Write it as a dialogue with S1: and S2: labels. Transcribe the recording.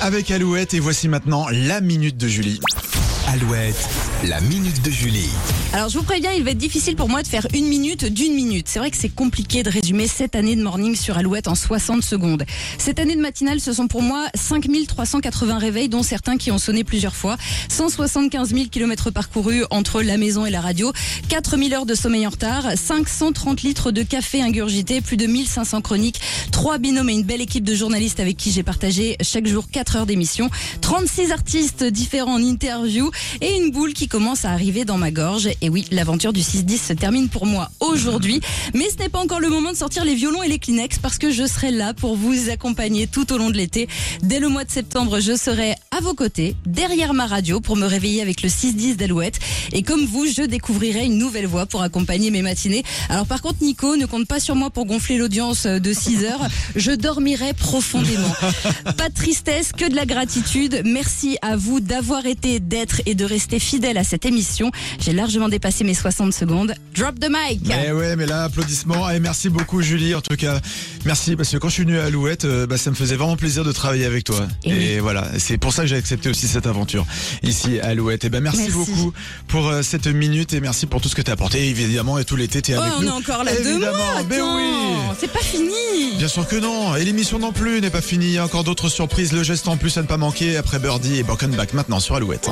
S1: avec Alouette et voici maintenant la minute de Julie.
S2: Alouette, la minute de Julie.
S3: Alors je vous préviens, il va être difficile pour moi de faire une minute d'une minute. C'est vrai que c'est compliqué de résumer cette année de morning sur Alouette en 60 secondes. Cette année de matinale, ce sont pour moi 5380 réveils, dont certains qui ont sonné plusieurs fois, 175 000 kilomètres parcourus entre la maison et la radio, 4000 heures de sommeil en retard, 530 litres de café ingurgité, plus de 1500 chroniques, trois binômes et une belle équipe de journalistes avec qui j'ai partagé chaque jour 4 heures d'émission, 36 artistes différents en interview et une boule qui commence à arriver dans ma gorge. Et oui, l'aventure du 6-10 se termine pour moi aujourd'hui. Mais ce n'est pas encore le moment de sortir les violons et les Kleenex parce que je serai là pour vous accompagner tout au long de l'été. Dès le mois de septembre, je serai à vos côtés, derrière ma radio pour me réveiller avec le 6-10 d'Alouette. Et comme vous, je découvrirai une nouvelle voix pour accompagner mes matinées. Alors par contre, Nico, ne compte pas sur moi pour gonfler l'audience de 6 heures. Je dormirai profondément. Pas de tristesse, que de la gratitude. Merci à vous d'avoir été, d'être et de rester fidèle à cette émission. J'ai largement dépassé mes 60 secondes. Drop the mic.
S1: Mais ouais, mais là, applaudissements. Et merci beaucoup, Julie. En tout cas, merci parce que quand je suis venu à Alouette, euh, bah, ça me faisait vraiment plaisir de travailler avec toi.
S3: Et
S1: Et,
S3: oui.
S1: voilà, c'est pour ça que j'ai accepté aussi cette aventure ici à Alouette. Et ben merci,
S3: Merci.
S1: beaucoup pour euh, cette minute et merci pour tout ce que tu as apporté. Évidemment, et tout l'été, tu es
S3: Oh,
S1: avec
S3: on
S1: nous.
S3: est encore là deux
S1: Évidemment,
S3: mois.
S1: ben
S3: Attends,
S1: oui.
S3: c'est pas fini.
S1: Bien sûr que non, et l'émission non plus n'est pas finie. Il y a encore d'autres surprises. Le geste en plus à ne pas manquer après Birdie et Back maintenant sur Alouette.